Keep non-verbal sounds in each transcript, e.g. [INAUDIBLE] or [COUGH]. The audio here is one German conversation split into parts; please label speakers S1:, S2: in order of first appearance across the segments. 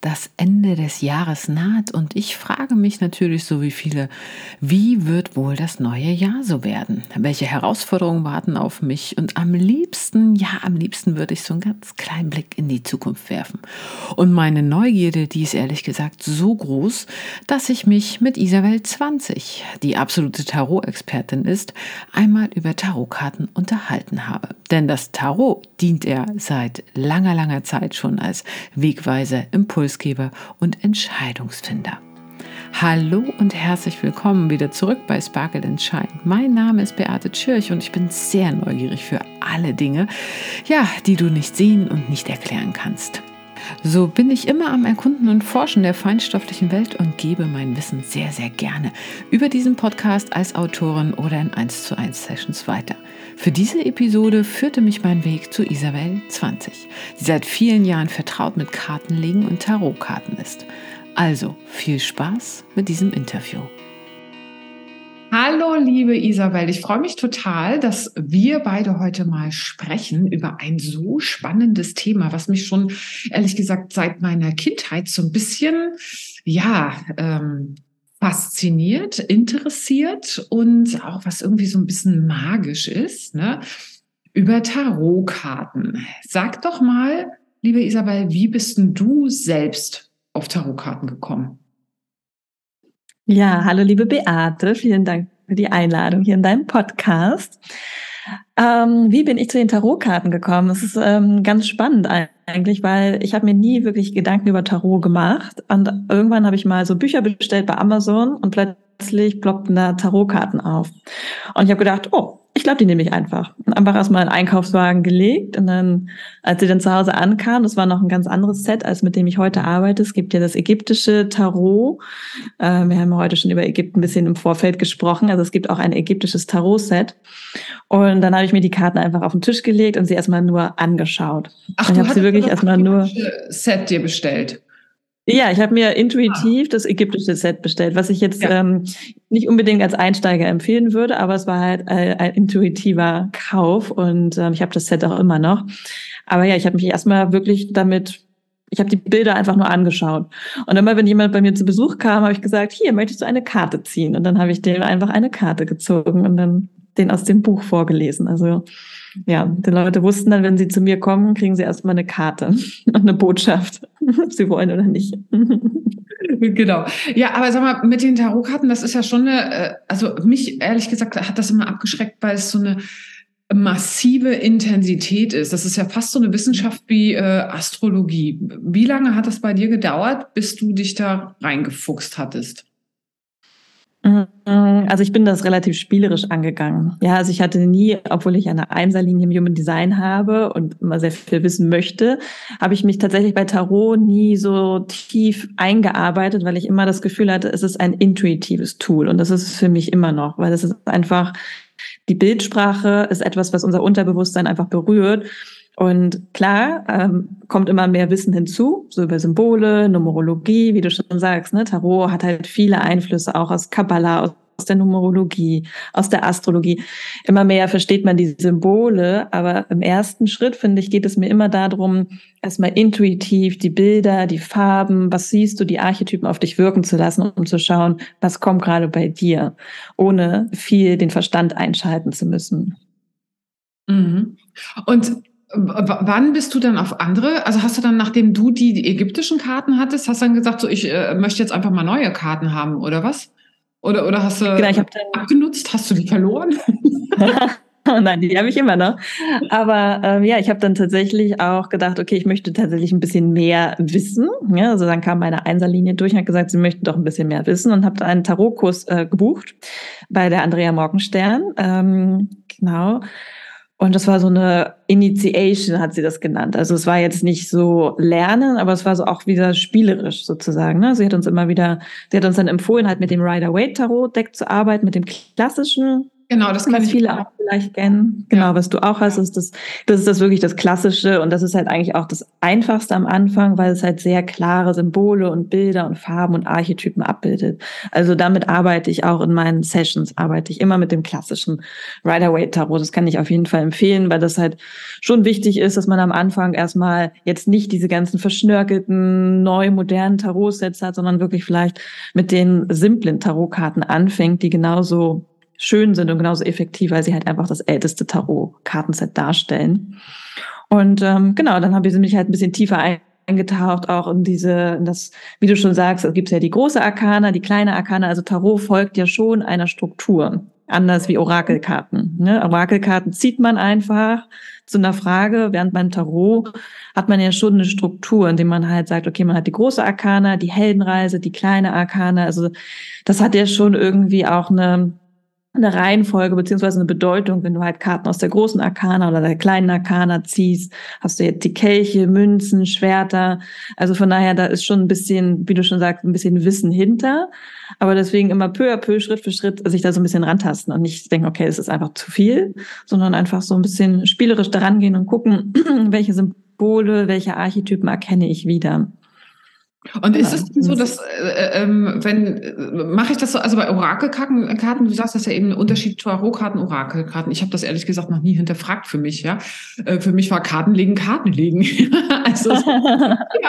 S1: Das Ende des Jahres naht und ich frage mich natürlich so wie viele, wie wird wohl das neue Jahr so werden? Welche Herausforderungen warten auf mich? Und am liebsten, ja, am liebsten würde ich so einen ganz kleinen Blick in die Zukunft werfen. Und meine Neugierde, die ist ehrlich gesagt so groß, dass ich mich mit Isabel 20, die absolute Tarot-Expertin ist, einmal über Tarotkarten unterhalten habe. Denn das Tarot dient er seit langer, langer Zeit schon als Wegweiser, Impuls Impulsgeber und Entscheidungsfinder. Hallo und herzlich willkommen wieder zurück bei Sparkle and Shine. Mein Name ist Beate Tschirch und ich bin sehr neugierig für alle Dinge, ja, die du nicht sehen und nicht erklären kannst. So bin ich immer am Erkunden und Forschen der feinstofflichen Welt und gebe mein Wissen sehr, sehr gerne über diesen Podcast als Autorin oder in 1 zu 1 Sessions weiter. Für diese Episode führte mich mein Weg zu Isabel 20, die seit vielen Jahren vertraut mit Kartenlegen und Tarotkarten ist. Also viel Spaß mit diesem Interview. Hallo, liebe Isabel. Ich freue mich total, dass wir beide heute mal sprechen über ein so spannendes Thema, was mich schon ehrlich gesagt seit meiner Kindheit so ein bisschen, ja, ähm, fasziniert, interessiert und auch was irgendwie so ein bisschen magisch ist, ne? Über Tarotkarten. Sag doch mal, liebe Isabel, wie bist denn du selbst auf Tarotkarten gekommen?
S2: Ja, hallo liebe Beate, vielen Dank für die Einladung hier in deinem Podcast. Ähm, wie bin ich zu den Tarotkarten gekommen? Es ist ähm, ganz spannend eigentlich, weil ich habe mir nie wirklich Gedanken über Tarot gemacht. Und irgendwann habe ich mal so Bücher bestellt bei Amazon und plötzlich ploppten da Tarotkarten auf. Und ich habe gedacht, oh, ich glaube, die nehme ich einfach. Einfach erstmal einen Einkaufswagen gelegt und dann, als sie dann zu Hause ankam, das war noch ein ganz anderes Set, als mit dem ich heute arbeite. Es gibt ja das ägyptische Tarot. Äh, wir haben heute schon über Ägypten ein bisschen im Vorfeld gesprochen. Also es gibt auch ein ägyptisches Tarot-Set. Und dann habe ich mir die Karten einfach auf den Tisch gelegt und sie erstmal nur angeschaut.
S1: Ach, und ich habe sie wirklich erstmal nur Set dir bestellt.
S2: Ja, ich habe mir intuitiv ah. das ägyptische Set bestellt, was ich jetzt ja. ähm, nicht unbedingt als Einsteiger empfehlen würde, aber es war halt äh, ein intuitiver Kauf und ähm, ich habe das Set auch immer noch. Aber ja, ich habe mich erstmal wirklich damit, ich habe die Bilder einfach nur angeschaut. Und immer, wenn jemand bei mir zu Besuch kam, habe ich gesagt, hier, möchtest du eine Karte ziehen? Und dann habe ich dem einfach eine Karte gezogen und dann den aus dem Buch vorgelesen. Also ja, die Leute wussten dann, wenn sie zu mir kommen, kriegen sie erstmal eine Karte [LAUGHS] und eine Botschaft, [LAUGHS] ob sie wollen oder nicht. [LAUGHS]
S1: genau. Ja, aber sag mal, mit den Tarotkarten, das ist ja schon eine, äh, also mich ehrlich gesagt hat das immer abgeschreckt, weil es so eine massive Intensität ist. Das ist ja fast so eine Wissenschaft wie äh, Astrologie. Wie lange hat das bei dir gedauert, bis du dich da reingefuchst hattest?
S2: Mhm. Also ich bin das relativ spielerisch angegangen. Ja, also ich hatte nie, obwohl ich eine Einserlinie im Human Design habe und immer sehr viel wissen möchte, habe ich mich tatsächlich bei Tarot nie so tief eingearbeitet, weil ich immer das Gefühl hatte, es ist ein intuitives Tool und das ist es für mich immer noch, weil es ist einfach die Bildsprache ist etwas, was unser Unterbewusstsein einfach berührt und klar, ähm, kommt immer mehr Wissen hinzu, so über Symbole, Numerologie, wie du schon sagst. Ne? Tarot hat halt viele Einflüsse auch aus Kabbalah, aus der Numerologie, aus der Astrologie. Immer mehr versteht man die Symbole, aber im ersten Schritt, finde ich, geht es mir immer darum, erstmal intuitiv die Bilder, die Farben, was siehst du, die Archetypen auf dich wirken zu lassen, um zu schauen, was kommt gerade bei dir, ohne viel den Verstand einschalten zu müssen.
S1: Mhm. Und Wann bist du dann auf andere? Also hast du dann, nachdem du die, ägyptischen Karten hattest, hast du dann gesagt, so ich äh, möchte jetzt einfach mal neue Karten haben oder was? Oder, oder hast du genau, dann abgenutzt? Hast du die verloren? [LAUGHS]
S2: Nein, die habe ich immer noch. Aber ähm, ja, ich habe dann tatsächlich auch gedacht, okay, ich möchte tatsächlich ein bisschen mehr wissen. Ja, also dann kam meine Einserlinie durch und hat gesagt, sie möchten doch ein bisschen mehr wissen und habe einen Tarotkurs äh, gebucht bei der Andrea Morgenstern. Ähm, genau. Und das war so eine Initiation, hat sie das genannt. Also es war jetzt nicht so Lernen, aber es war so auch wieder spielerisch sozusagen. Ne? Sie hat uns immer wieder, sie hat uns dann empfohlen, halt mit dem Rider Waite Tarot Deck zu arbeiten, mit dem klassischen Genau, das kann ich viele auch vielleicht kennen. Genau, ja. was du auch hast, ist das, das ist das wirklich das Klassische und das ist halt eigentlich auch das Einfachste am Anfang, weil es halt sehr klare Symbole und Bilder und Farben und Archetypen abbildet. Also damit arbeite ich auch in meinen Sessions, arbeite ich immer mit dem klassischen Rider-Waite-Tarot. Das kann ich auf jeden Fall empfehlen, weil das halt schon wichtig ist, dass man am Anfang erstmal jetzt nicht diese ganzen verschnörkelten, neu modernen Tarotsets hat, sondern wirklich vielleicht mit den simplen Tarotkarten anfängt, die genauso schön sind und genauso effektiv, weil sie halt einfach das älteste Tarot-Kartenset darstellen. Und ähm, genau, dann habe ich mich halt ein bisschen tiefer eingetaucht, auch in diese, in das, wie du schon sagst, es gibt ja die große Arkana, die kleine Arkana, also Tarot folgt ja schon einer Struktur, anders wie Orakelkarten. Ne? Orakelkarten zieht man einfach zu einer Frage, während beim Tarot hat man ja schon eine Struktur, indem man halt sagt, okay, man hat die große Arkana, die Heldenreise, die kleine Arkana, also das hat ja schon irgendwie auch eine eine Reihenfolge beziehungsweise eine Bedeutung, wenn du halt Karten aus der großen Arkana oder der kleinen Arkana ziehst, hast du jetzt die Kelche, Münzen, Schwerter. Also von daher, da ist schon ein bisschen, wie du schon sagst, ein bisschen Wissen hinter. Aber deswegen immer peu à peu, Schritt für Schritt sich da so ein bisschen rantasten und nicht denken, okay, es ist einfach zu viel, sondern einfach so ein bisschen spielerisch daran gehen und gucken, [CLEARS THROAT] welche Symbole, welche Archetypen erkenne ich wieder.
S3: Und ist es denn so, dass, äh, ähm, wenn, mache ich das so, also bei Orakelkarten, Karten, du sagst, das ist ja eben ein Unterschied Tarotkarten, Orakelkarten. Ich habe das ehrlich gesagt noch nie hinterfragt für mich, ja. Äh, für mich war Kartenlegen, Kartenlegen. [LAUGHS] also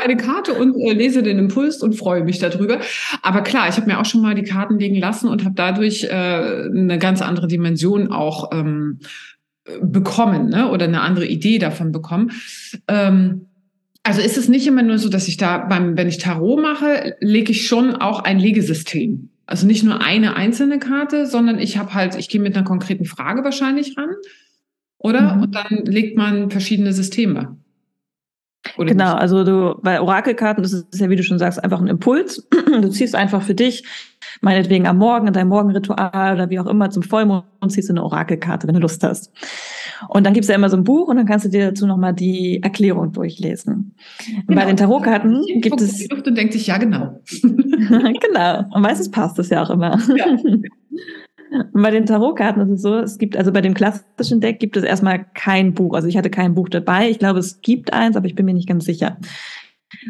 S3: eine Karte und äh, lese den Impuls und freue mich darüber. Aber klar, ich habe mir auch schon mal die Karten legen lassen und habe dadurch äh, eine ganz andere Dimension auch ähm, bekommen, ne? Oder eine andere Idee davon bekommen. Ähm, also ist es nicht immer nur so, dass ich da beim, wenn ich Tarot mache, lege ich schon auch ein Legesystem. Also nicht nur eine einzelne Karte, sondern ich habe halt, ich gehe mit einer konkreten Frage wahrscheinlich ran, oder? Mhm. Und dann legt man verschiedene Systeme.
S2: Oder genau, nicht? also du bei Orakelkarten, das ist ja, wie du schon sagst, einfach ein Impuls. Du ziehst einfach für dich, meinetwegen am Morgen, in deinem Morgenritual oder wie auch immer, zum Vollmond ziehst du eine Orakelkarte, wenn du Lust hast. Und dann gibt's ja immer so ein Buch und dann kannst du dir dazu nochmal die Erklärung durchlesen. Genau. Bei den Tarotkarten gibt es.
S3: Die Luft und denkt sich, ja, genau. [LAUGHS]
S2: genau. Und meistens passt es ja auch immer. Ja. [LAUGHS] Und bei den Tarotkarten ist es so, es gibt, also bei dem klassischen Deck gibt es erstmal kein Buch. Also ich hatte kein Buch dabei. Ich glaube, es gibt eins, aber ich bin mir nicht ganz sicher.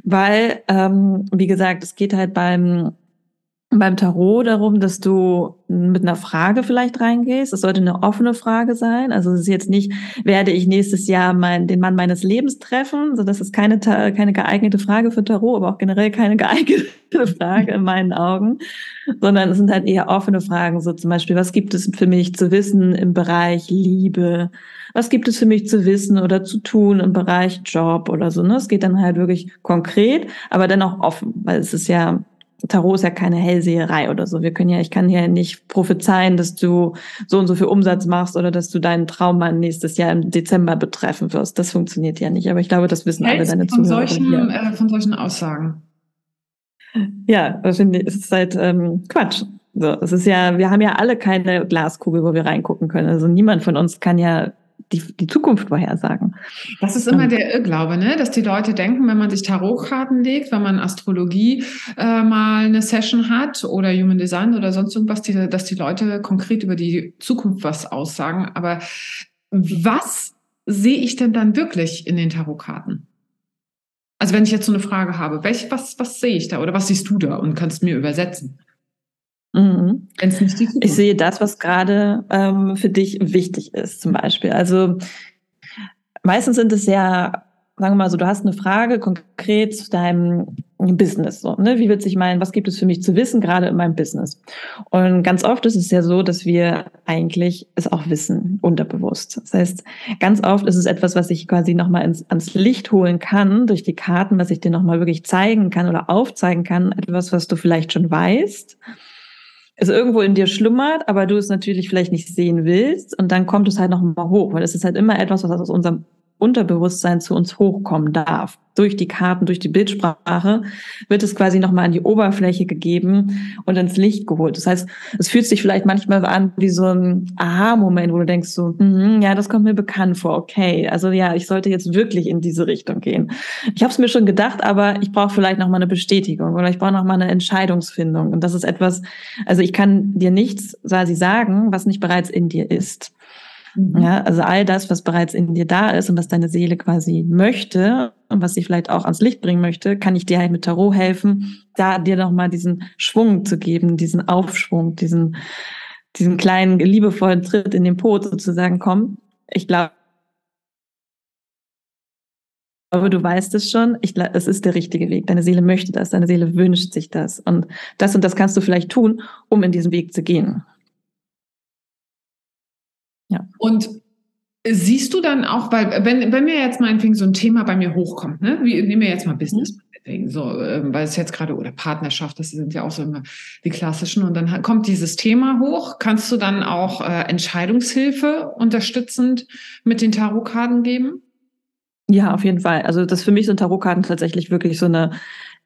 S2: Weil, ähm, wie gesagt, es geht halt beim beim Tarot darum, dass du mit einer Frage vielleicht reingehst. Es sollte eine offene Frage sein. Also es ist jetzt nicht, werde ich nächstes Jahr mein, den Mann meines Lebens treffen? So, das ist keine, keine geeignete Frage für Tarot, aber auch generell keine [LAUGHS] geeignete Frage in meinen Augen, sondern es sind halt eher offene Fragen. So zum Beispiel, was gibt es für mich zu wissen im Bereich Liebe? Was gibt es für mich zu wissen oder zu tun im Bereich Job oder so? Ne? Es geht dann halt wirklich konkret, aber dennoch offen, weil es ist ja Tarot ist ja keine Hellseherei oder so. Wir können ja, ich kann ja nicht prophezeien, dass du so und so viel Umsatz machst oder dass du deinen Traummann nächstes Jahr im Dezember betreffen wirst. Das funktioniert ja nicht. Aber ich glaube, das wissen Hältst alle deine
S3: von Zuhörer. Solchen, äh, von solchen Aussagen.
S2: Ja, das ist halt ähm, Quatsch. So, es ist ja, wir haben ja alle keine Glaskugel, wo wir reingucken können. Also niemand von uns kann ja die, die Zukunft vorhersagen.
S3: Das ist immer der Irrglaube, ne? dass die Leute denken, wenn man sich Tarotkarten legt, wenn man Astrologie äh, mal eine Session hat oder Human Design oder sonst irgendwas, die, dass die Leute konkret über die Zukunft was aussagen. Aber was sehe ich denn dann wirklich in den Tarotkarten? Also wenn ich jetzt so eine Frage habe, welch, was, was sehe ich da oder was siehst du da und kannst mir übersetzen?
S2: Mhm. Ich sehe das, was gerade ähm, für dich wichtig ist, zum Beispiel. Also meistens sind es ja, sagen wir mal so, du hast eine Frage konkret zu deinem Business. So, ne? Wie wird sich mein, was gibt es für mich zu wissen, gerade in meinem Business? Und ganz oft ist es ja so, dass wir eigentlich es auch wissen, unterbewusst. Das heißt, ganz oft ist es etwas, was ich quasi nochmal ins, ans Licht holen kann, durch die Karten, was ich dir nochmal wirklich zeigen kann oder aufzeigen kann, etwas, was du vielleicht schon weißt es irgendwo in dir schlummert, aber du es natürlich vielleicht nicht sehen willst und dann kommt es halt noch mal hoch, weil es ist halt immer etwas, was aus unserem Unterbewusstsein zu uns hochkommen darf. Durch die Karten, durch die Bildsprache wird es quasi nochmal an die Oberfläche gegeben und ins Licht geholt. Das heißt, es fühlt sich vielleicht manchmal an wie so ein Aha-Moment, wo du denkst so, hm, ja, das kommt mir bekannt vor. Okay, also ja, ich sollte jetzt wirklich in diese Richtung gehen. Ich habe es mir schon gedacht, aber ich brauche vielleicht nochmal eine Bestätigung oder ich brauche nochmal eine Entscheidungsfindung. Und das ist etwas, also ich kann dir nichts quasi sagen, was nicht bereits in dir ist. Mhm. Ja, also all das, was bereits in dir da ist und was deine Seele quasi möchte und was sie vielleicht auch ans Licht bringen möchte, kann ich dir halt mit Tarot helfen, da dir nochmal diesen Schwung zu geben, diesen Aufschwung, diesen, diesen kleinen liebevollen Tritt in den Po sozusagen, komm, ich glaube, aber du weißt es schon, ich, es ist der richtige Weg. Deine Seele möchte das, deine Seele wünscht sich das. Und das und das kannst du vielleicht tun, um in diesen Weg zu gehen.
S3: Ja. Und siehst du dann auch, weil wenn, wenn mir jetzt meinetwegen so ein Thema bei mir hochkommt, ne? Wie, nehmen wir jetzt mal Business, mhm. so, ähm, weil es jetzt gerade, oder Partnerschaft, das sind ja auch so immer die klassischen, und dann kommt dieses Thema hoch, kannst du dann auch äh, Entscheidungshilfe unterstützend mit den Tarotkarten geben?
S2: Ja, auf jeden Fall. Also das für mich sind Tarotkarten tatsächlich wirklich so eine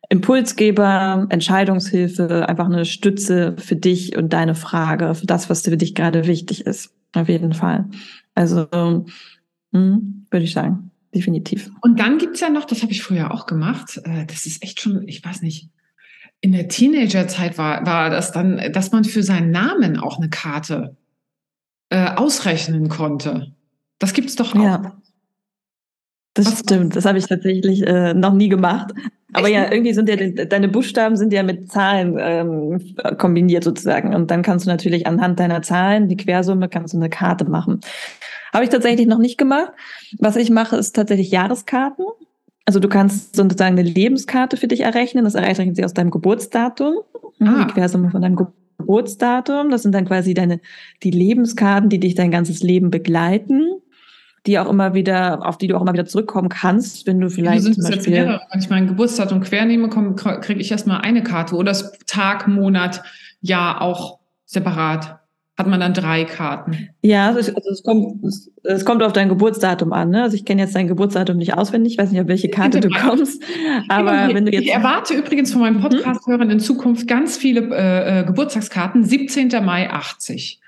S2: Impulsgeber, Entscheidungshilfe, einfach eine Stütze für dich und deine Frage, für das, was für dich gerade wichtig ist. Auf jeden Fall. Also hm, würde ich sagen, definitiv.
S3: Und dann gibt's ja noch, das habe ich früher auch gemacht, äh, das ist echt schon, ich weiß nicht, in der Teenagerzeit war, war das dann, dass man für seinen Namen auch eine Karte äh, ausrechnen konnte. Das gibt's doch auch. Ja.
S2: Das Was stimmt, das habe ich tatsächlich äh, noch nie gemacht. Aber ja, irgendwie sind ja deine Buchstaben sind ja mit Zahlen ähm, kombiniert sozusagen. Und dann kannst du natürlich anhand deiner Zahlen, die Quersumme, kannst du eine Karte machen. Habe ich tatsächlich noch nicht gemacht. Was ich mache, ist tatsächlich Jahreskarten. Also du kannst sozusagen eine Lebenskarte für dich errechnen. Das errechnen sie aus deinem Geburtsdatum. Ah. Die Quersumme von deinem Geburtsdatum. Das sind dann quasi deine, die Lebenskarten, die dich dein ganzes Leben begleiten die auch immer wieder, auf die du auch immer wieder zurückkommen kannst, wenn du vielleicht.
S3: Sind zum Beispiel, jetzt mehrere? Wenn ich mein Geburtsdatum quer nehme, kriege ich erstmal eine Karte oder das Tag, Monat, Jahr auch separat. Hat man dann drei Karten?
S2: Ja, also es, also es kommt, es, es, kommt auf dein Geburtsdatum an. Ne? Also ich kenne jetzt dein Geburtsdatum nicht auswendig, ich weiß nicht, auf welche Karte du kommst.
S3: Aber wenn du jetzt. Ich erwarte übrigens von meinen mhm. Podcast-Hörern in Zukunft ganz viele äh, äh Geburtstagskarten. 17. Mai 80.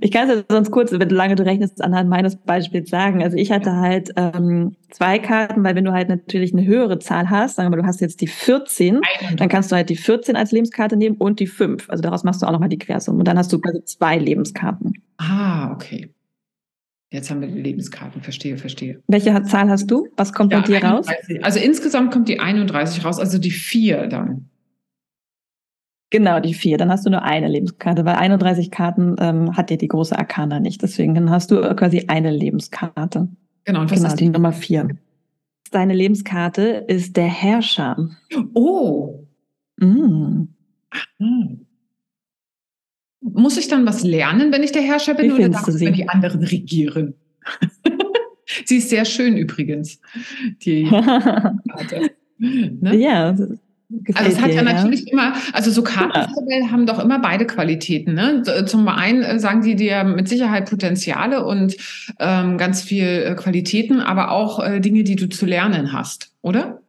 S2: Ich kann es sonst kurz, wenn du lange du rechnest, anhand meines Beispiels sagen. Also ich hatte halt ähm, zwei Karten, weil wenn du halt natürlich eine höhere Zahl hast, sagen wir mal, du hast jetzt die 14, dann kannst du halt die 14 als Lebenskarte nehmen und die 5. Also daraus machst du auch nochmal die Quersumme. Und dann hast du quasi zwei Lebenskarten.
S3: Ah, okay. Jetzt haben wir die Lebenskarten, verstehe, verstehe.
S2: Welche Zahl hast du? Was kommt ja, bei dir
S3: 31. raus? Also insgesamt kommt die 31 raus, also die 4 dann.
S2: Genau, die vier. Dann hast du nur eine Lebenskarte, weil 31 Karten ähm, hat dir die große Arkana nicht. Deswegen dann hast du quasi eine Lebenskarte. Genau, und was genau, ist die Nummer vier. Deine Lebenskarte ist der Herrscher.
S3: Oh. Mm. Muss ich dann was lernen, wenn ich der Herrscher bin, Wie oder darf ich die anderen regieren? [LAUGHS] sie ist sehr schön übrigens, die [LAUGHS] Karte.
S2: Ne? Ja,
S3: also es hat ja, natürlich immer, also so Kartentabellen ja. haben doch immer beide Qualitäten. Ne? Zum einen äh, sagen die dir mit Sicherheit Potenziale und ähm, ganz viel äh, Qualitäten, aber auch äh, Dinge, die du zu lernen hast, oder?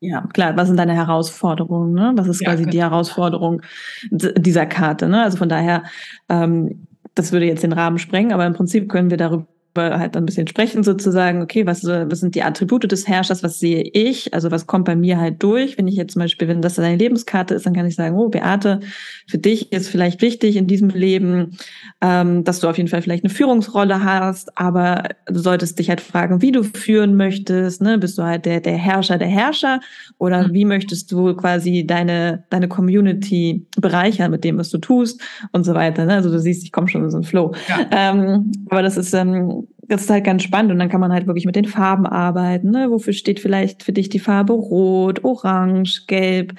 S2: Ja, klar. Was sind deine Herausforderungen? Ne? Was ist ja, quasi genau. die Herausforderung dieser Karte? Ne? Also von daher, ähm, das würde jetzt den Rahmen sprengen, aber im Prinzip können wir darüber halt ein bisschen sprechen sozusagen, okay, was, was sind die Attribute des Herrschers, was sehe ich, also was kommt bei mir halt durch, wenn ich jetzt zum Beispiel, wenn das deine Lebenskarte ist, dann kann ich sagen, oh Beate, für dich ist vielleicht wichtig in diesem Leben, ähm, dass du auf jeden Fall vielleicht eine Führungsrolle hast, aber du solltest dich halt fragen, wie du führen möchtest, ne? bist du halt der, der Herrscher der Herrscher oder mhm. wie möchtest du quasi deine, deine Community bereichern mit dem, was du tust und so weiter, ne? also du siehst, ich komme schon in so einen Flow, ja. ähm, aber das ist ähm, das ist halt ganz spannend und dann kann man halt wirklich mit den Farben arbeiten. Ne? Wofür steht vielleicht für dich die Farbe Rot, Orange, Gelb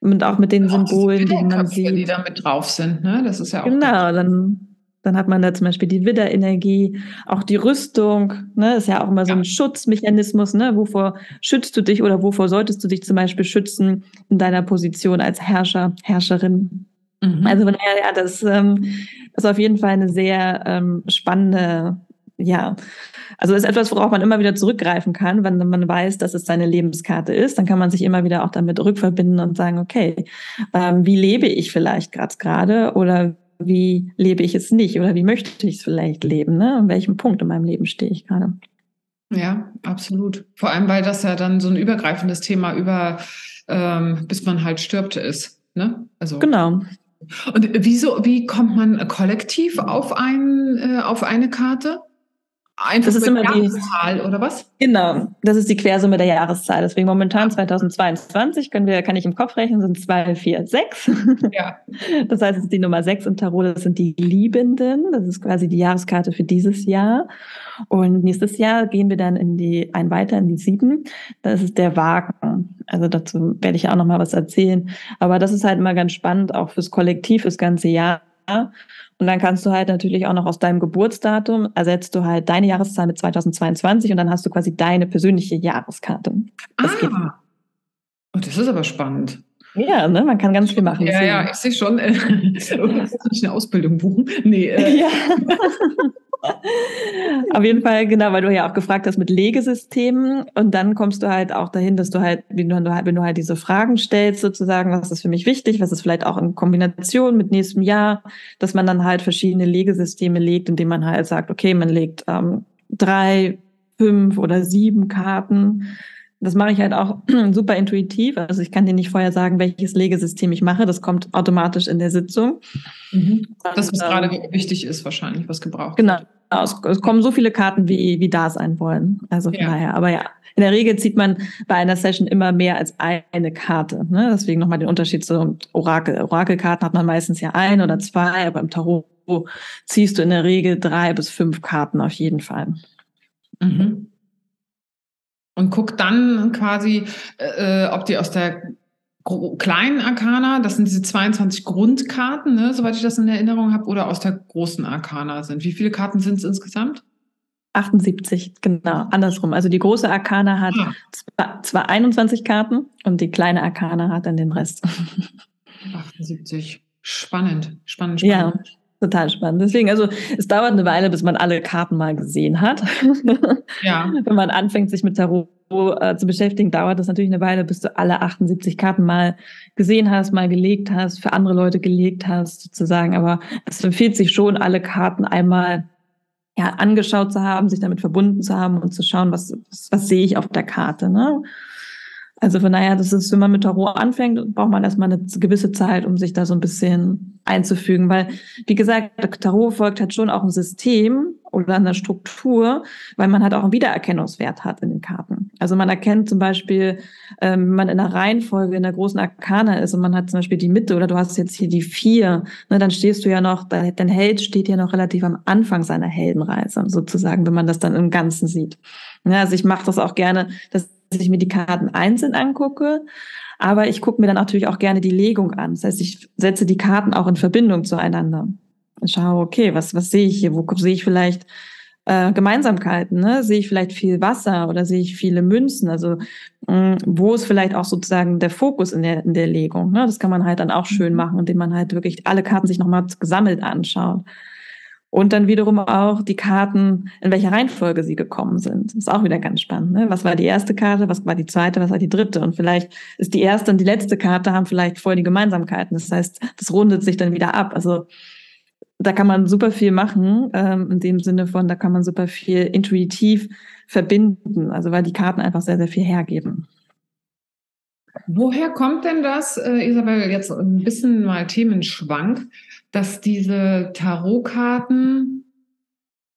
S2: und auch mit den auch Symbolen, die man sieht.
S3: Die da mit drauf sind, ne? Das ist ja auch.
S2: Genau, dann, dann hat man da zum Beispiel die Widderenergie, auch die Rüstung, ne? Ist ja auch immer so ein Schutzmechanismus, ne? Wovor schützt du dich oder wovor solltest du dich zum Beispiel schützen in deiner Position als Herrscher, Herrscherin? Mhm. Also ja, das, ähm, das ist auf jeden Fall eine sehr ähm, spannende ja, also ist etwas, worauf man immer wieder zurückgreifen kann, wenn man weiß, dass es seine Lebenskarte ist. Dann kann man sich immer wieder auch damit rückverbinden und sagen, okay, ähm, wie lebe ich vielleicht gerade oder wie lebe ich es nicht oder wie möchte ich es vielleicht leben? Ne? An welchem Punkt in meinem Leben stehe ich gerade?
S3: Ja, absolut. Vor allem, weil das ja dann so ein übergreifendes Thema über, ähm, bis man halt stirbt, ist. Ne?
S2: Also genau.
S3: Und wieso, wie kommt man kollektiv auf, ein, äh, auf eine Karte?
S2: Einfach das ist immer die Jahreszahl oder was? Genau, das ist die Quersumme der Jahreszahl. Deswegen momentan 2022 können wir, kann ich im Kopf rechnen, sind 2, 4, 6. Ja. Das heißt, es ist die Nummer 6 im Tarot, das sind die Liebenden. Das ist quasi die Jahreskarte für dieses Jahr. Und nächstes Jahr gehen wir dann in die, ein weiter in die 7. Das ist der Wagen. Also dazu werde ich auch noch mal was erzählen. Aber das ist halt immer ganz spannend, auch fürs Kollektiv, fürs ganze Jahr. Und dann kannst du halt natürlich auch noch aus deinem Geburtsdatum ersetzt du halt deine Jahreszahl mit 2022 und dann hast du quasi deine persönliche Jahreskarte.
S3: Das ah. Oh, das ist aber spannend.
S2: Ja, ne, man kann ganz viel machen.
S3: Ja, ja, ich sehe schon. [LAUGHS] Äh, eine Ausbildung buchen. Nee. Äh. [LAUGHS] Ja. [LAUGHS]
S2: Auf jeden Fall, genau, weil du ja auch gefragt hast mit Legesystemen und dann kommst du halt auch dahin, dass du halt, wenn du, halt, wenn du halt diese Fragen stellst, sozusagen, was ist für mich wichtig, was ist vielleicht auch in Kombination mit nächstem Jahr, dass man dann halt verschiedene Legesysteme legt, indem man halt sagt, okay, man legt ähm, drei, fünf oder sieben Karten. Das mache ich halt auch [CLEARS THROAT] super intuitiv. Also ich kann dir nicht vorher sagen, welches Legesystem ich mache. Das kommt automatisch in der Sitzung.
S3: Mhm. Das, was gerade ähm, wichtig ist, wahrscheinlich, was gebraucht
S2: genau. wird. Genau. Es, es kommen so viele Karten, wie, wie da sein wollen. Also von ja. daher. Aber ja, in der Regel zieht man bei einer Session immer mehr als eine Karte. Ne? Deswegen nochmal den Unterschied zu Orakel. Orakelkarten hat man meistens ja ein oder zwei, aber im Tarot ziehst du in der Regel drei bis fünf Karten auf jeden Fall.
S3: Mhm und guckt dann quasi, äh, ob die aus der kleinen Arkana, das sind diese 22 Grundkarten, ne, soweit ich das in Erinnerung habe, oder aus der großen Arkana sind. Wie viele Karten sind es insgesamt?
S2: 78, genau, andersrum. Also die große Arkana hat ja. zwar, zwar 21 Karten und die kleine Arkana hat dann den Rest. [LAUGHS]
S3: 78. Spannend, spannend, spannend.
S2: Ja. Total spannend. Deswegen, also es dauert eine Weile, bis man alle Karten mal gesehen hat. [LAUGHS] Ja. Wenn man anfängt, sich mit Tarot äh, zu beschäftigen, dauert das natürlich eine Weile, bis du alle 78 Karten mal gesehen hast, mal gelegt hast, für andere Leute gelegt hast, sozusagen. Aber es empfiehlt sich schon, alle Karten einmal ja, angeschaut zu haben, sich damit verbunden zu haben und zu schauen, was, was, was sehe ich auf der Karte. Ne? Also von daher, das ist, wenn man mit Tarot anfängt, braucht man erstmal eine gewisse Zeit, um sich da so ein bisschen einzufügen. Weil, wie gesagt, Tarot folgt halt schon auch ein System oder eine Struktur, weil man halt auch einen Wiedererkennungswert hat in den Karten. Also man erkennt zum Beispiel, ähm, wenn man in einer Reihenfolge in der großen Arkana ist und man hat zum Beispiel die Mitte oder du hast jetzt hier die vier, ne, dann stehst du ja noch, dein Held steht ja noch relativ am Anfang seiner Heldenreise, sozusagen, wenn man das dann im Ganzen sieht. Ja, also ich mache das auch gerne, dass ich mir die Karten einzeln angucke, aber ich gucke mir dann natürlich auch gerne die Legung an. Das heißt, ich setze die Karten auch in Verbindung zueinander. Ich schaue, okay, was, was sehe ich hier? Wo sehe ich vielleicht äh, Gemeinsamkeiten? Ne? Sehe ich vielleicht viel Wasser oder sehe ich viele Münzen? Also mh, wo ist vielleicht auch sozusagen der Fokus in der, in der Legung? Ne? Das kann man halt dann auch schön mhm. machen, indem man halt wirklich alle Karten sich nochmal gesammelt anschaut. Und dann wiederum auch die Karten, in welcher Reihenfolge sie gekommen sind. Ist auch wieder ganz spannend. Ne? Was war die erste Karte, was war die zweite, was war die dritte? Und vielleicht ist die erste und die letzte Karte haben vielleicht voll die Gemeinsamkeiten. Das heißt, das rundet sich dann wieder ab. Also da kann man super viel machen, ähm, in dem Sinne von, da kann man super viel intuitiv verbinden. Also weil die Karten einfach sehr, sehr viel hergeben.
S3: Woher kommt denn das, äh, Isabel, jetzt ein bisschen mal Themenschwank? dass diese Tarotkarten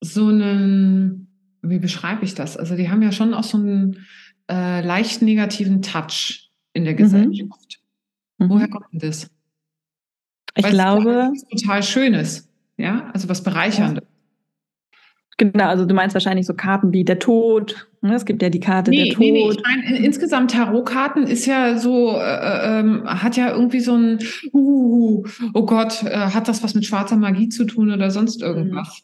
S3: so einen, wie beschreibe ich das? Also die haben ja schon auch so einen äh, leicht negativen Touch in der mhm. Gesellschaft. Mhm. Woher kommt denn das?
S2: Ich Weil glaube.
S3: Es total Schönes, ja, also was Bereicherndes.
S2: Genau, also du meinst wahrscheinlich so Karten wie der Tod. Ne? Es gibt ja die Karte nee, der Tod. Nee, nee, ich
S3: meine, insgesamt Tarotkarten ist ja so, äh, ähm, hat ja irgendwie so ein, uh, oh Gott, äh, hat das was mit schwarzer Magie zu tun oder sonst mhm. irgendwas?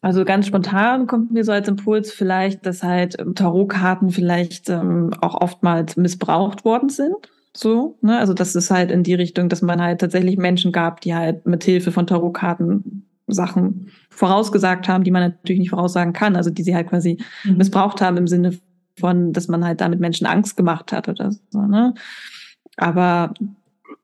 S2: Also ganz spontan kommt mir so als Impuls vielleicht, dass halt Tarotkarten vielleicht ähm, auch oftmals missbraucht worden sind. So, ne? Also das ist halt in die Richtung, dass man halt tatsächlich Menschen gab, die halt mit Hilfe von Tarotkarten Sachen vorausgesagt haben, die man natürlich nicht voraussagen kann, also die sie halt quasi mhm. missbraucht haben im Sinne von, dass man halt damit Menschen Angst gemacht hat oder so. Ne? Aber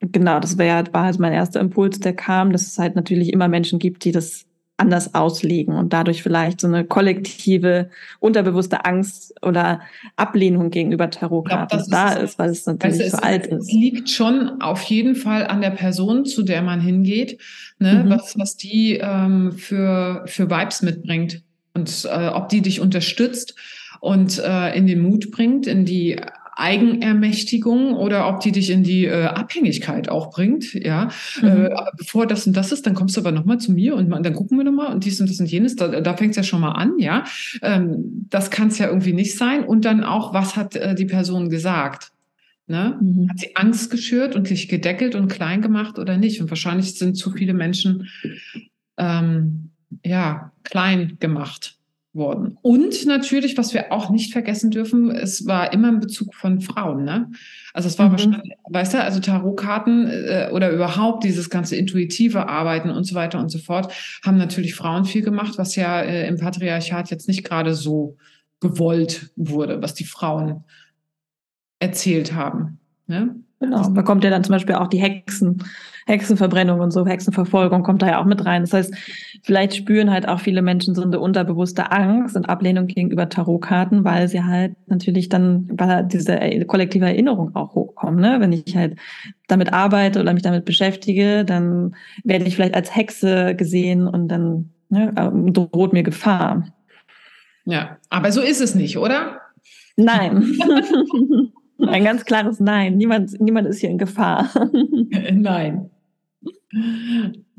S2: genau, das wär, war halt mein erster Impuls, der kam, dass es halt natürlich immer Menschen gibt, die das anders auslegen und dadurch vielleicht so eine kollektive, unterbewusste Angst oder Ablehnung gegenüber Tarotkarten da ist, weil es natürlich weißt so es, alt ist.
S3: Es liegt schon auf jeden Fall an der Person, zu der man hingeht, ne, mhm. was, was die ähm, für, für Vibes mitbringt und äh, ob die dich unterstützt und äh, in den Mut bringt, in die Eigenermächtigung oder ob die dich in die äh, Abhängigkeit auch bringt, ja. Mhm. Äh, bevor das und das ist, dann kommst du aber nochmal zu mir und dann gucken wir nochmal und dies und das und jenes, da, da fängt es ja schon mal an, ja. Ähm, das kann es ja irgendwie nicht sein. Und dann auch, was hat äh, die Person gesagt? Ne? Mhm. Hat sie Angst geschürt und dich gedeckelt und klein gemacht oder nicht? Und wahrscheinlich sind zu viele Menschen ähm, ja klein gemacht worden. Und natürlich, was wir auch nicht vergessen dürfen, es war immer ein Bezug von Frauen. Ne? Also es war mhm. wahrscheinlich, weißt du, also Tarotkarten äh, oder überhaupt dieses ganze intuitive Arbeiten und so weiter und so fort, haben natürlich Frauen viel gemacht, was ja äh, im Patriarchat jetzt nicht gerade so gewollt wurde, was die Frauen erzählt haben. Ne?
S2: Genau. Da kommt ja dann zum Beispiel auch die Hexen, Hexenverbrennung und so, Hexenverfolgung kommt da ja auch mit rein. Das heißt, vielleicht spüren halt auch viele Menschen so eine unterbewusste Angst und Ablehnung gegenüber Tarotkarten, weil sie halt natürlich dann, weil diese kollektive Erinnerung auch hochkommt. Ne? Wenn ich halt damit arbeite oder mich damit beschäftige, dann werde ich vielleicht als Hexe gesehen und dann ne, droht mir Gefahr.
S3: Ja, aber so ist es nicht, oder?
S2: Nein. [LAUGHS] Ein ganz klares Nein. Niemand, niemand ist hier in Gefahr.
S3: Nein.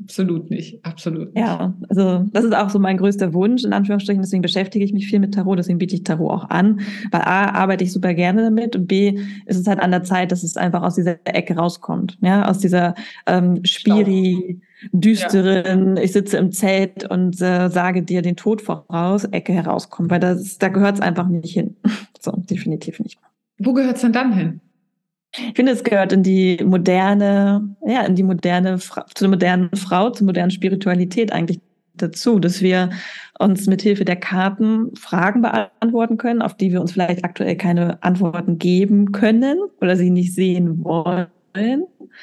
S3: Absolut nicht, absolut nicht.
S2: Ja, also das ist auch so mein größter Wunsch, in Anführungsstrichen. Deswegen beschäftige ich mich viel mit Tarot, deswegen biete ich Tarot auch an. Weil A, arbeite ich super gerne damit und B, ist es halt an der Zeit, dass es einfach aus dieser Ecke rauskommt. Ja, aus dieser ähm, Spiri, düsteren, ja. ich sitze im Zelt und äh, sage dir den Tod voraus, Ecke herauskommt. Weil das, da gehört es einfach nicht hin. [LAUGHS] So, definitiv nicht.
S3: Wo gehört es denn dann hin?
S2: Ich finde, es gehört in die moderne, ja, in die moderne, zu der modernen Frau, zur modernen Spiritualität eigentlich dazu, dass wir uns mit Hilfe der Karten Fragen beantworten können, auf die wir uns vielleicht aktuell keine Antworten geben können oder sie nicht sehen wollen.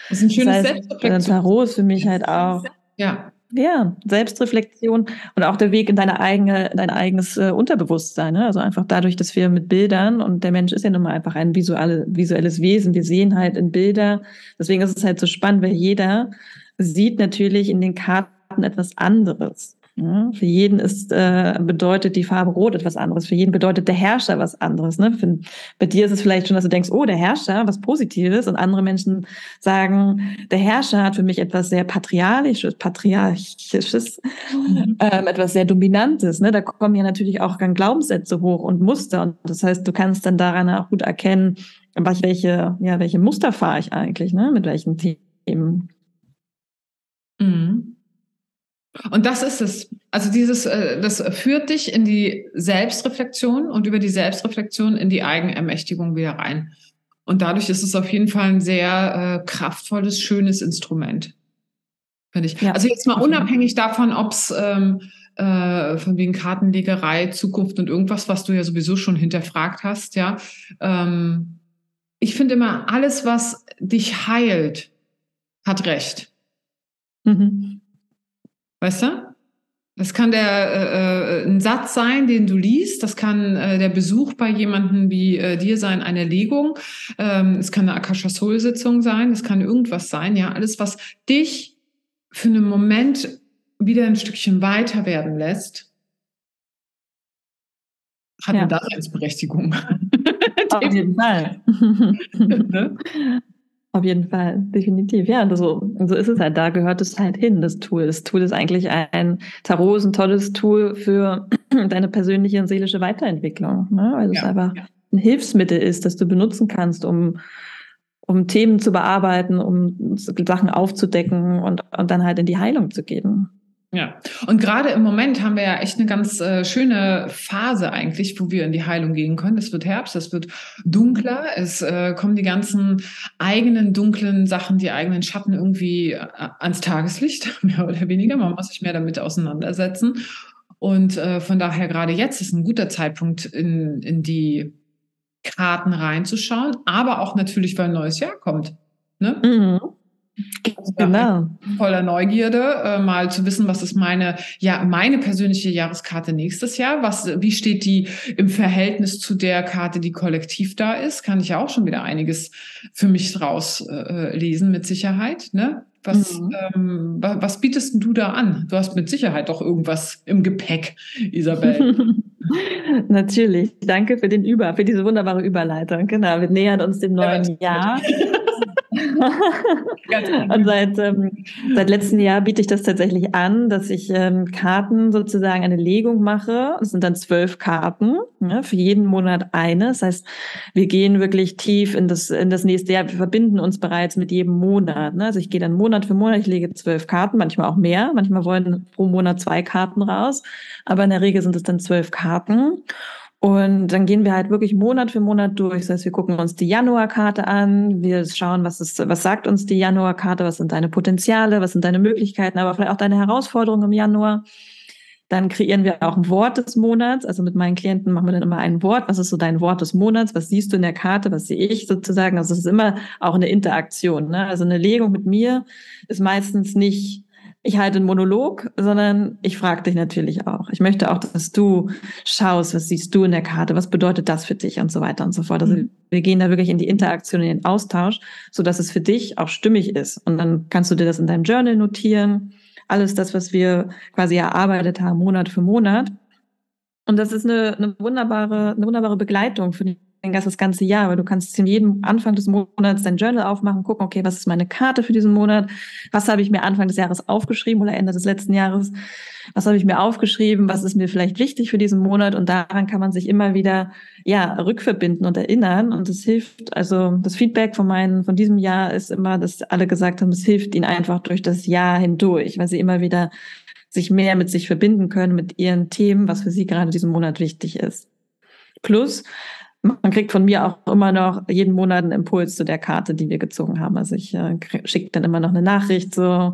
S3: Das ist ein schönes das heißt.
S2: Tarot ist für mich halt auch
S3: ja.
S2: Ja, Selbstreflexion und auch der Weg in deine eigene, dein eigenes äh, Unterbewusstsein. Ne? Also einfach dadurch, dass wir mit Bildern und der Mensch ist ja nun mal einfach ein visuelle, visuelles Wesen. Wir sehen halt in Bilder. Deswegen ist es halt so spannend, weil jeder sieht natürlich in den Karten etwas anderes. Ja, für jeden ist, äh, bedeutet die Farbe Rot etwas anderes. Für jeden bedeutet der Herrscher was anderes. Ne? Für, bei dir ist es vielleicht schon, dass du denkst, oh, der Herrscher, was Positives. Und andere Menschen sagen, der Herrscher hat für mich etwas sehr Patriarchisches, Patriarchisches, mhm. ähm, etwas sehr Dominantes. Ne? Da kommen ja natürlich auch dann Glaubenssätze hoch und Muster. Und das heißt, du kannst dann daran auch gut erkennen, welche, ja, welche Muster fahre ich eigentlich, ne? mit welchen Themen.
S3: Mhm. Und das ist es. Also dieses, äh, das führt dich in die Selbstreflexion und über die Selbstreflexion in die Eigenermächtigung wieder rein. Und dadurch ist es auf jeden Fall ein sehr äh, kraftvolles, schönes Instrument. Finde ich. Ja, also jetzt mal unabhängig davon, ob es ähm, äh, von wegen Kartenlegerei, Zukunft und irgendwas, was du ja sowieso schon hinterfragt hast, ja. Ähm, ich finde immer, alles, was dich heilt, hat Recht. Mhm. Weißt du? Das kann der äh, äh, ein Satz sein, den du liest. Das kann äh, der Besuch bei jemandem wie äh, dir sein, eine Legung. Ähm, es kann eine Akasha Soul Sitzung sein. Es kann irgendwas sein. Ja, alles, was dich für einen Moment wieder ein Stückchen weiter werden lässt, hat ja. eine Daseinsberechtigung. [LAUGHS]
S2: Auf jeden Fall. [LAUGHS] ne? Auf jeden Fall, definitiv. Ja, und so, so ist es halt. Da gehört es halt hin, das Tool. Das Tool ist eigentlich ein, Tarot ist ein tolles Tool für [CLEARS THROAT] deine persönliche und seelische Weiterentwicklung, ne? weil es ja. einfach ein Hilfsmittel ist, das du benutzen kannst, um, um Themen zu bearbeiten, um Sachen aufzudecken und, und dann halt in die Heilung zu gehen.
S3: Ja, und gerade im Moment haben wir ja echt eine ganz äh, schöne Phase eigentlich, wo wir in die Heilung gehen können. Es wird Herbst, es wird dunkler, es äh, kommen die ganzen eigenen dunklen Sachen, die eigenen Schatten irgendwie äh, ans Tageslicht, [LAUGHS] mehr oder weniger. Man muss sich mehr damit auseinandersetzen. Und äh, von daher gerade jetzt ist ein guter Zeitpunkt, in, in die Karten reinzuschauen, aber auch natürlich, weil ein neues Jahr kommt. Ne? Mhm. Genau. Voller Neugierde, äh, mal zu wissen, was ist meine, ja, meine persönliche Jahreskarte nächstes Jahr? Was, wie steht die im Verhältnis zu der Karte, die kollektiv da ist? Kann ich ja auch schon wieder einiges für mich rauslesen, äh, mit Sicherheit, ne? Was, mhm. ähm, was bietest du da an? Du hast mit Sicherheit doch irgendwas im Gepäck, Isabel. [LAUGHS]
S2: Natürlich. Danke für den Über, für diese wunderbare Überleitung. Genau, wir nähern uns dem neuen ja, Jahr. [LAUGHS] [LAUGHS] und seit, ähm, seit letztem Jahr biete ich das tatsächlich an, dass ich ähm, Karten sozusagen eine Legung mache. Es sind dann zwölf Karten, ne, für jeden Monat eine. Das heißt, wir gehen wirklich tief in das, in das nächste Jahr. Wir verbinden uns bereits mit jedem Monat. Ne? Also ich gehe dann Monat für Monat, ich lege zwölf Karten, manchmal auch mehr. Manchmal wollen pro Monat zwei Karten raus. Aber in der Regel sind es dann zwölf Karten. Und dann gehen wir halt wirklich Monat für Monat durch. Das heißt, wir gucken uns die Januarkarte an, wir schauen, was ist, was sagt uns die Januarkarte, was sind deine Potenziale, was sind deine Möglichkeiten, aber vielleicht auch deine Herausforderungen im Januar. Dann kreieren wir auch ein Wort des Monats. Also mit meinen Klienten machen wir dann immer ein Wort. Was ist so dein Wort des Monats? Was siehst du in der Karte? Was sehe ich sozusagen? Also es ist immer auch eine Interaktion. Ne? Also eine Legung mit mir ist meistens nicht ich halte einen Monolog, sondern ich frage dich natürlich auch. Ich möchte auch, dass du schaust, was siehst du in der Karte, was bedeutet das für dich und so weiter und so fort. Also mhm. wir gehen da wirklich in die Interaktion, in den Austausch, so dass es für dich auch stimmig ist. Und dann kannst du dir das in deinem Journal notieren. Alles das, was wir quasi erarbeitet haben, Monat für Monat. Und das ist eine, eine wunderbare, eine wunderbare Begleitung für die das ganze Jahr, weil du kannst in jedem Anfang des Monats dein Journal aufmachen, gucken, okay, was ist meine Karte für diesen Monat? Was habe ich mir Anfang des Jahres aufgeschrieben oder Ende des letzten Jahres? Was habe ich mir aufgeschrieben? Was ist mir vielleicht wichtig für diesen Monat? Und daran kann man sich immer wieder, ja, rückverbinden und erinnern. Und es hilft, also das Feedback von meinen, von diesem Jahr ist immer, dass alle gesagt haben, es hilft ihnen einfach durch das Jahr hindurch, weil sie immer wieder sich mehr mit sich verbinden können, mit ihren Themen, was für sie gerade diesen Monat wichtig ist. Plus, man kriegt von mir auch immer noch jeden Monat einen Impuls zu der Karte, die wir gezogen haben. Also ich äh, schicke dann immer noch eine Nachricht, so,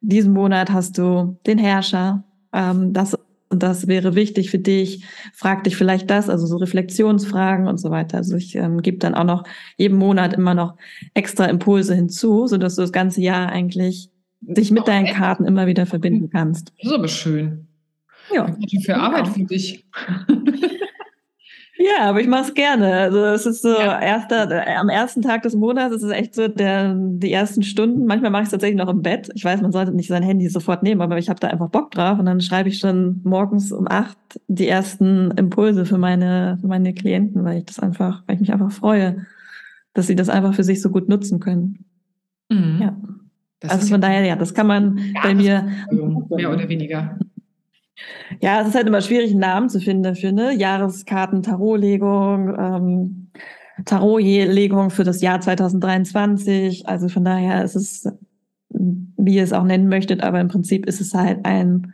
S2: diesen Monat hast du den Herrscher, ähm, das und das wäre wichtig für dich, frag dich vielleicht das, also so Reflexionsfragen und so weiter. Also ich ähm, gebe dann auch noch jeden Monat immer noch extra Impulse hinzu, so dass du das ganze Jahr eigentlich dich mit deinen Karten immer wieder verbinden kannst.
S3: Das ist aber schön. Ja. Wie viel Arbeit für dich. [LAUGHS]
S2: Ja, aber ich mache es gerne. Also es ist so ja. erster, äh, am ersten Tag des Monats ist es echt so der, die ersten Stunden. Manchmal mache ich es tatsächlich noch im Bett. Ich weiß, man sollte nicht sein Handy sofort nehmen, aber ich habe da einfach Bock drauf und dann schreibe ich schon morgens um acht die ersten Impulse für meine, für meine Klienten, weil ich das einfach, weil ich mich einfach freue, dass sie das einfach für sich so gut nutzen können. Mhm. Ja. Das also von daher, ja, das kann man ja, bei mir
S3: mehr oder weniger
S2: ja, es ist halt immer schwierig, einen Namen zu finden dafür, ne? Jahreskarten, Tarotlegung, ähm, Tarotlegung für das Jahr 2023. Also von daher ist es, wie ihr es auch nennen möchtet, aber im Prinzip ist es halt ein,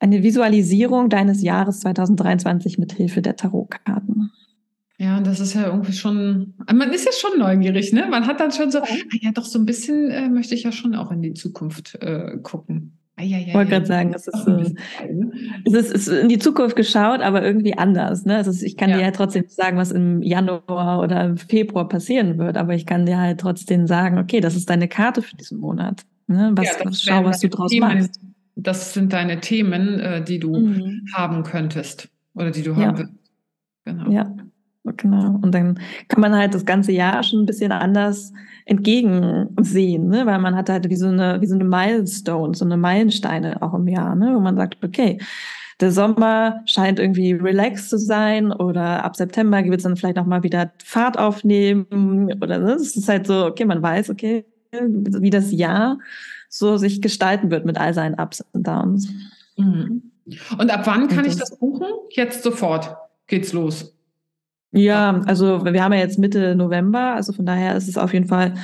S2: eine Visualisierung deines Jahres 2023 mit Hilfe der Tarotkarten.
S3: Ja, und das ist ja irgendwie schon, man ist ja schon neugierig, ne? Man hat dann schon so, ah ja, doch so ein bisschen äh, möchte ich ja schon auch in die Zukunft äh, gucken.
S2: Ich wollte gerade sagen, es ist, so, es ist, ist in die Zukunft geschaut, aber irgendwie anders. Ne? Also ich kann ja. dir ja trotzdem sagen, was im Januar oder im Februar passieren wird, aber ich kann dir halt trotzdem sagen, okay, das ist deine Karte für diesen Monat. Ne? Was, ja, was schau, was du draus Themen, machst.
S3: Das sind deine Themen, äh, die du mhm. haben könntest oder die du haben ja. willst.
S2: Genau. Ja, genau. Und dann kann man halt das ganze Jahr schon ein bisschen anders entgegensehen, ne? weil man hat halt wie so eine, wie so eine Milestone, so eine Meilensteine auch im Jahr, ne? wo man sagt, okay, der Sommer scheint irgendwie relaxed zu sein oder ab September wird es dann vielleicht auch mal wieder Fahrt aufnehmen oder ne? es ist halt so, okay, man weiß, okay, wie das Jahr so sich gestalten wird mit all seinen Ups und Downs.
S3: Mhm. Und ab wann kann ich das buchen? Jetzt sofort geht's los.
S2: Ja, also wir haben ja jetzt Mitte November, also von daher ist es auf jeden Fall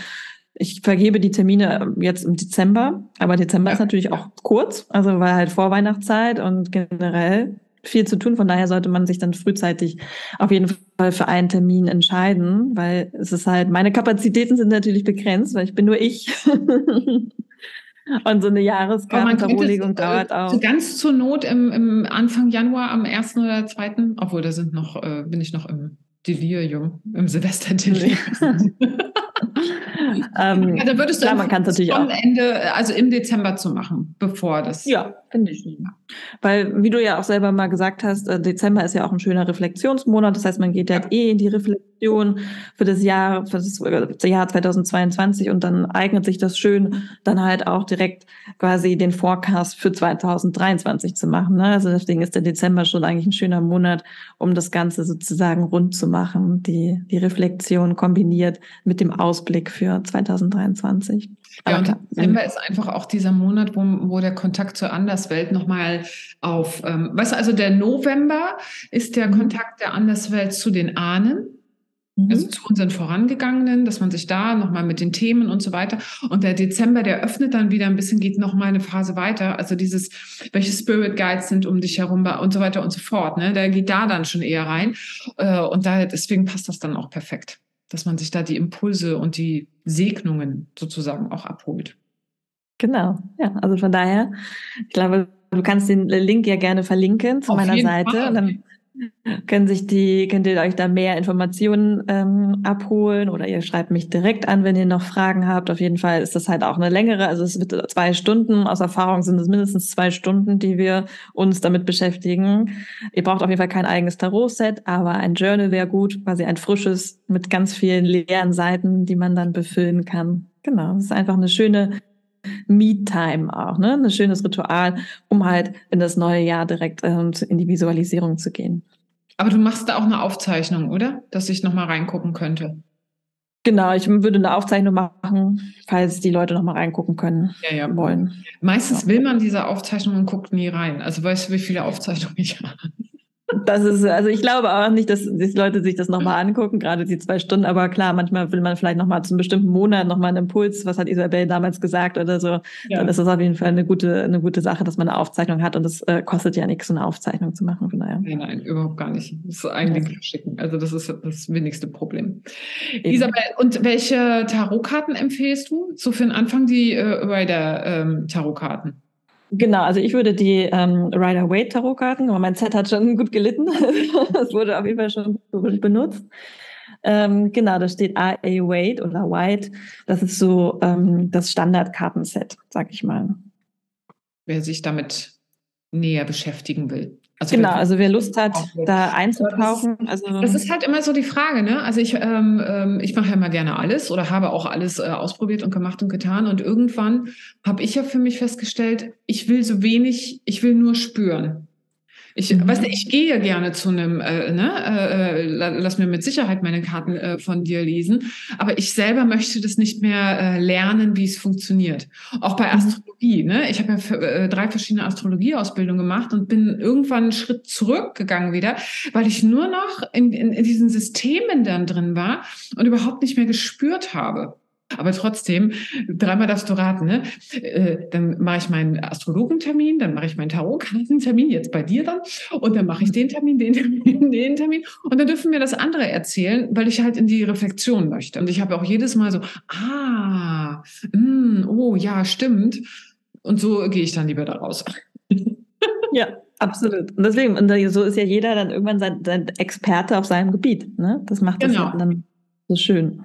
S2: ich vergebe die Termine jetzt im Dezember, aber Dezember ja. ist natürlich auch kurz, also weil halt Vorweihnachtszeit und generell viel zu tun. Von daher sollte man sich dann frühzeitig auf jeden Fall für einen Termin entscheiden, weil es ist halt, meine Kapazitäten sind natürlich begrenzt, weil ich bin nur ich. [LAUGHS] Und so eine Jahreskartenverlegung dauert auch.
S3: So ganz zur Not im, im, Anfang Januar am 1. oder 2., obwohl da sind noch, äh, bin ich noch im Delirium, im Silvester-Delirium. [LAUGHS] [LAUGHS]
S2: ähm, ja,
S3: da würdest du
S2: klar, man kann natürlich
S3: auch. Ende, also im Dezember zu machen, bevor das.
S2: Ja, finde ich. Weil, wie du ja auch selber mal gesagt hast, äh, Dezember ist ja auch ein schöner Reflexionsmonat. Das heißt, man geht ja, ja. eh in die Reflexion für das Jahr, für das Jahr 2022 und dann eignet sich das schön, dann halt auch direkt quasi den Forecast für 2023 zu machen. Ne? Also deswegen ist der Dezember schon eigentlich ein schöner Monat, um das Ganze sozusagen rund zu machen, die, die Reflexion kombiniert mit dem Ausblick für 2023.
S3: Ja, und Dezember ist einfach auch dieser Monat, wo, wo der Kontakt zur Anderswelt nochmal auf, ähm, weißt du, also der November ist der mhm. Kontakt der Anderswelt zu den Ahnen. Mhm. Also zu unseren Vorangegangenen, dass man sich da nochmal mit den Themen und so weiter. Und der Dezember, der öffnet dann wieder ein bisschen, geht nochmal eine Phase weiter. Also dieses, welche Spirit Guides sind um dich herum und so weiter und so fort. Ne? Der geht da dann schon eher rein. Äh, und da, deswegen passt das dann auch perfekt dass man sich da die Impulse und die Segnungen sozusagen auch abholt.
S2: Genau, ja, also von daher, ich glaube, du kannst den Link ja gerne verlinken zu Auf meiner Seite. Fall. Und dann können sich die, könnt ihr euch da mehr Informationen ähm, abholen oder ihr schreibt mich direkt an, wenn ihr noch Fragen habt. Auf jeden Fall ist das halt auch eine längere, also es wird zwei Stunden. Aus Erfahrung sind es mindestens zwei Stunden, die wir uns damit beschäftigen. Ihr braucht auf jeden Fall kein eigenes Tarot-Set, aber ein Journal wäre gut, quasi ein frisches mit ganz vielen leeren Seiten, die man dann befüllen kann. Genau, es ist einfach eine schöne Me-Time auch, ne? Ein schönes Ritual, um halt in das neue Jahr direkt ähm, in die Visualisierung zu gehen.
S3: Aber du machst da auch eine Aufzeichnung, oder? Dass ich nochmal reingucken könnte.
S2: Genau, ich würde eine Aufzeichnung machen, falls die Leute nochmal reingucken können
S3: ja, ja.
S2: wollen.
S3: Meistens will man diese Aufzeichnung und guckt nie rein. Also weißt du, wie viele Aufzeichnungen ich [LAUGHS] habe?
S2: Das ist, also ich glaube auch nicht, dass die Leute sich das nochmal angucken, gerade die zwei Stunden. Aber klar, manchmal will man vielleicht nochmal zum bestimmten Monat nochmal einen Impuls. Was hat Isabel damals gesagt oder so? Ja. Dann ist das auf jeden Fall eine gute, eine gute Sache, dass man eine Aufzeichnung hat. Und das äh, kostet ja nichts, so eine Aufzeichnung zu machen. Von daher.
S3: Nein, nein, überhaupt gar nicht. Das ist eigentlich ja. schicken. Also das ist das wenigste Problem. Eben. Isabel, und welche Tarotkarten empfehlst du? So für den Anfang die äh, Rider ähm, Tarotkarten?
S2: Genau, also ich würde die ähm, Rider Waite Tarotkarten, aber mein Set hat schon gut gelitten. [LAUGHS] das wurde auf jeden Fall schon benutzt. Ähm, genau, da steht A.A. Wade oder White. Das ist so ähm, das Standardkartenset, sag ich mal.
S3: Wer sich damit näher beschäftigen will.
S2: Also genau, also wer Lust hat, da einzutauchen.
S3: Also das ist halt immer so die Frage, ne? Also ich, ähm, ähm, ich mache ja immer gerne alles oder habe auch alles äh, ausprobiert und gemacht und getan. Und irgendwann habe ich ja für mich festgestellt, ich will so wenig, ich will nur spüren. Ich, mhm. weißt du, ich gehe gerne zu einem, äh, ne, äh, äh lass mir mit Sicherheit meine Karten äh, von dir lesen, aber ich selber möchte das nicht mehr äh, lernen, wie es funktioniert. Auch bei mhm. Astrologie, ne? Ich habe ja äh, drei verschiedene Astrologieausbildungen gemacht und bin irgendwann einen Schritt zurückgegangen wieder, weil ich nur noch in, in, in diesen Systemen dann drin war und überhaupt nicht mehr gespürt habe. Aber trotzdem, dreimal darfst du raten, ne? Äh, dann mache ich meinen Astrologentermin, dann mache ich meinen Tarotkartentermin, jetzt bei dir dann, und dann mache ich den Termin, den Termin, [LAUGHS] den Termin. Und dann dürfen mir das andere erzählen, weil ich halt in die Reflexion möchte. Und ich habe auch jedes Mal so, ah, mh, mm, oh ja, stimmt. Und so gehe ich dann lieber da raus. [LAUGHS]
S2: Ja, absolut. Und deswegen, und so ist ja jeder dann irgendwann sein, sein Experte auf seinem Gebiet. Ne? Das macht das genau. dann so schön.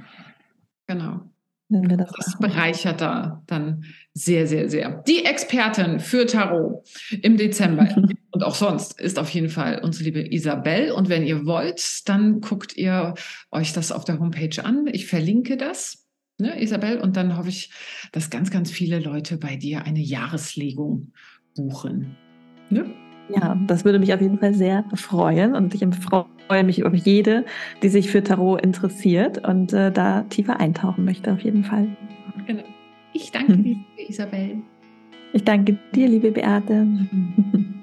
S3: Genau. Das, das bereichert da dann sehr, sehr, sehr. Die Expertin für Tarot im Dezember [LAUGHS] und auch sonst ist auf jeden Fall unsere liebe Isabel. Und wenn ihr wollt, dann guckt ihr euch das auf der Homepage an. Ich verlinke das, ne, Isabel. Und dann hoffe ich, dass ganz, ganz viele Leute bei dir eine Jahreslegung buchen.
S2: Ne? Ja, das würde mich auf jeden Fall sehr freuen und ich freue mich über jede, die sich für Tarot interessiert und äh, da tiefer eintauchen möchte, auf jeden Fall.
S3: Genau. Ich danke [LAUGHS] dir, liebe Isabel.
S2: Ich danke dir, liebe Beate. [LAUGHS]